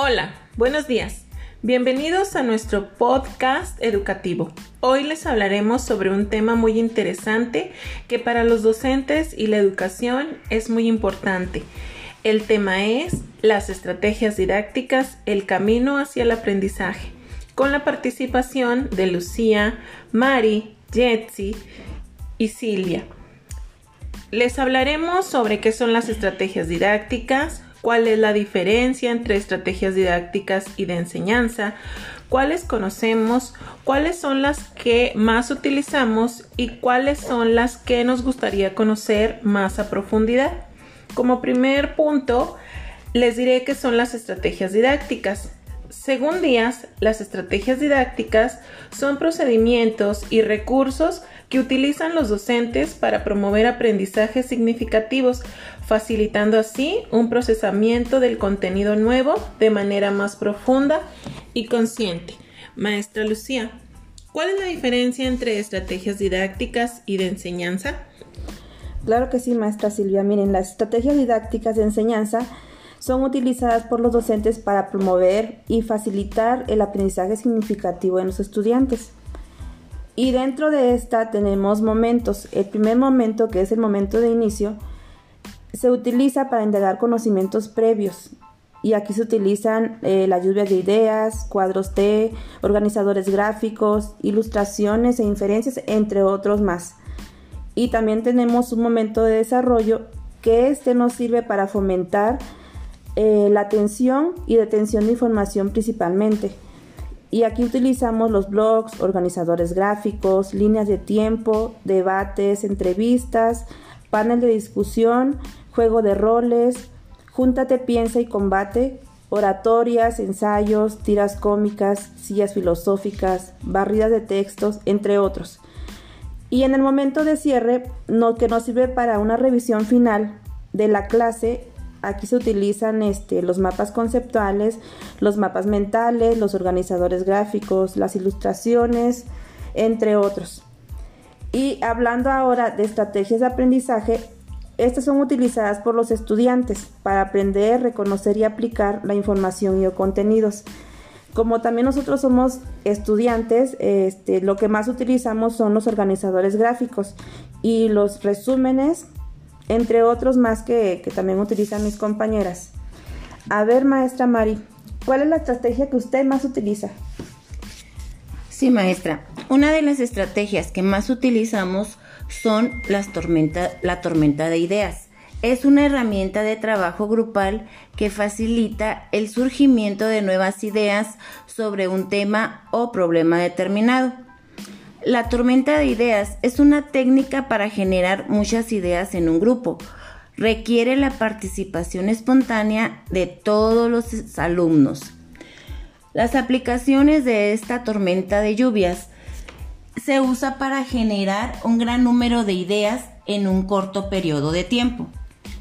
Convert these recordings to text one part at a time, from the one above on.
Hola, buenos días. Bienvenidos a nuestro podcast educativo. Hoy les hablaremos sobre un tema muy interesante que para los docentes y la educación es muy importante. El tema es las estrategias didácticas, el camino hacia el aprendizaje, con la participación de Lucía, Mari, Jetsi y Silvia. Les hablaremos sobre qué son las estrategias didácticas, cuál es la diferencia entre estrategias didácticas y de enseñanza, cuáles conocemos, cuáles son las que más utilizamos y cuáles son las que nos gustaría conocer más a profundidad. Como primer punto, les diré qué son las estrategias didácticas. Según Díaz, las estrategias didácticas son procedimientos y recursos que utilizan los docentes para promover aprendizajes significativos, facilitando así un procesamiento del contenido nuevo de manera más profunda y consciente. Maestra Lucía, ¿cuál es la diferencia entre estrategias didácticas y de enseñanza? Claro que sí, maestra Silvia. Miren, las estrategias didácticas de enseñanza son utilizadas por los docentes para promover y facilitar el aprendizaje significativo en los estudiantes. Y dentro de esta tenemos momentos. El primer momento, que es el momento de inicio, se utiliza para indagar conocimientos previos. Y aquí se utilizan eh, las lluvias de ideas, cuadros T, organizadores gráficos, ilustraciones e inferencias, entre otros más. Y también tenemos un momento de desarrollo que este nos sirve para fomentar eh, la atención y detención de información principalmente. Y aquí utilizamos los blogs, organizadores gráficos, líneas de tiempo, debates, entrevistas, panel de discusión, juego de roles, júntate, piensa y combate, oratorias, ensayos, tiras cómicas, sillas filosóficas, barridas de textos, entre otros. Y en el momento de cierre, lo que nos sirve para una revisión final de la clase aquí se utilizan este, los mapas conceptuales, los mapas mentales, los organizadores gráficos, las ilustraciones, entre otros. Y hablando ahora de estrategias de aprendizaje, estas son utilizadas por los estudiantes para aprender, reconocer y aplicar la información y los contenidos. Como también nosotros somos estudiantes, este, lo que más utilizamos son los organizadores gráficos y los resúmenes entre otros más que, también utilizan mis compañeras. A ver, maestra Mari, ¿cuál es la estrategia que usted más utiliza? Sí, maestra. Una de las estrategias que más utilizamos son las tormenta, la tormenta de ideas. Es una herramienta de trabajo grupal que facilita el surgimiento de nuevas ideas sobre un tema o problema determinado. La tormenta de ideas es una técnica para generar muchas ideas en un grupo. Requiere la participación espontánea de todos los alumnos. Las aplicaciones de esta tormenta de lluvias se usa para generar un gran número de ideas en un corto periodo de tiempo.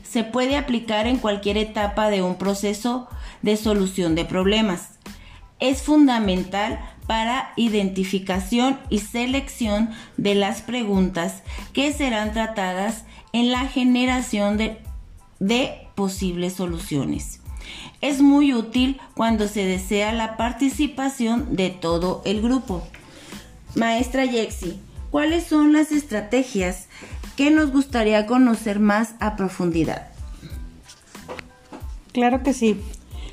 Se puede aplicar en cualquier etapa de un proceso de solución de problemas. Es fundamental para identificación y selección de las preguntas que serán tratadas en la generación de, posibles soluciones. Es muy útil cuando se desea la participación de todo el grupo. Maestra Yexi, ¿cuáles son las estrategias que nos gustaría conocer más a profundidad? Claro que sí.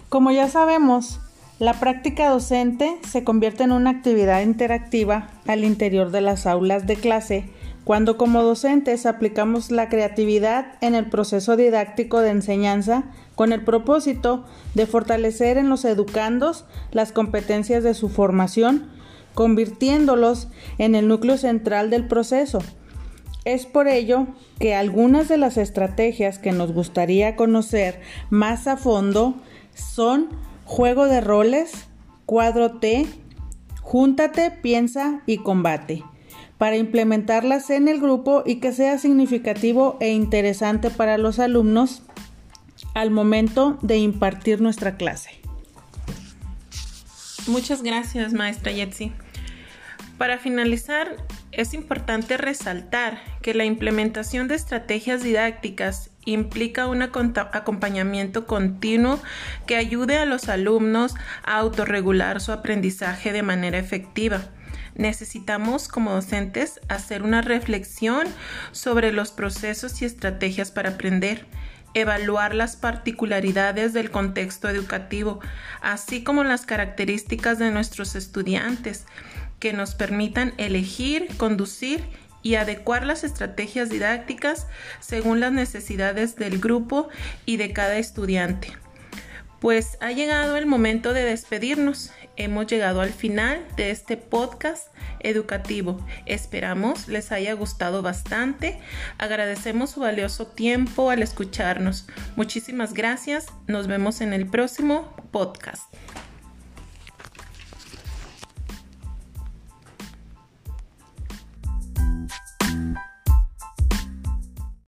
Como ya sabemos, la práctica docente se convierte en una actividad interactiva al interior de las aulas de clase cuando como docentes aplicamos la creatividad en el proceso didáctico de enseñanza con el propósito de fortalecer en los educandos las competencias de su formación, convirtiéndolos en el núcleo central del proceso. Es por ello que algunas de las estrategias que nos gustaría conocer más a fondo son Juego de roles, cuadro T, júntate, piensa y combate, para implementarlas en el grupo y que sea significativo e interesante para los alumnos al momento de impartir nuestra clase. Muchas gracias, maestra Yetzi. Para finalizar, es importante resaltar que la implementación de estrategias didácticas implica un acompañamiento continuo que ayude a los alumnos a autorregular su aprendizaje de manera efectiva. Necesitamos como docentes hacer una reflexión sobre los procesos y estrategias para aprender, evaluar las particularidades del contexto educativo, así como las características de nuestros estudiantes, que nos permitan elegir, conducir y adecuar las estrategias didácticas según las necesidades del grupo y de cada estudiante. Pues ha llegado el momento de despedirnos. Hemos llegado al final de este podcast educativo. Esperamos les haya gustado bastante. Agradecemos su valioso tiempo al escucharnos. Muchísimas gracias. Nos vemos en el próximo podcast.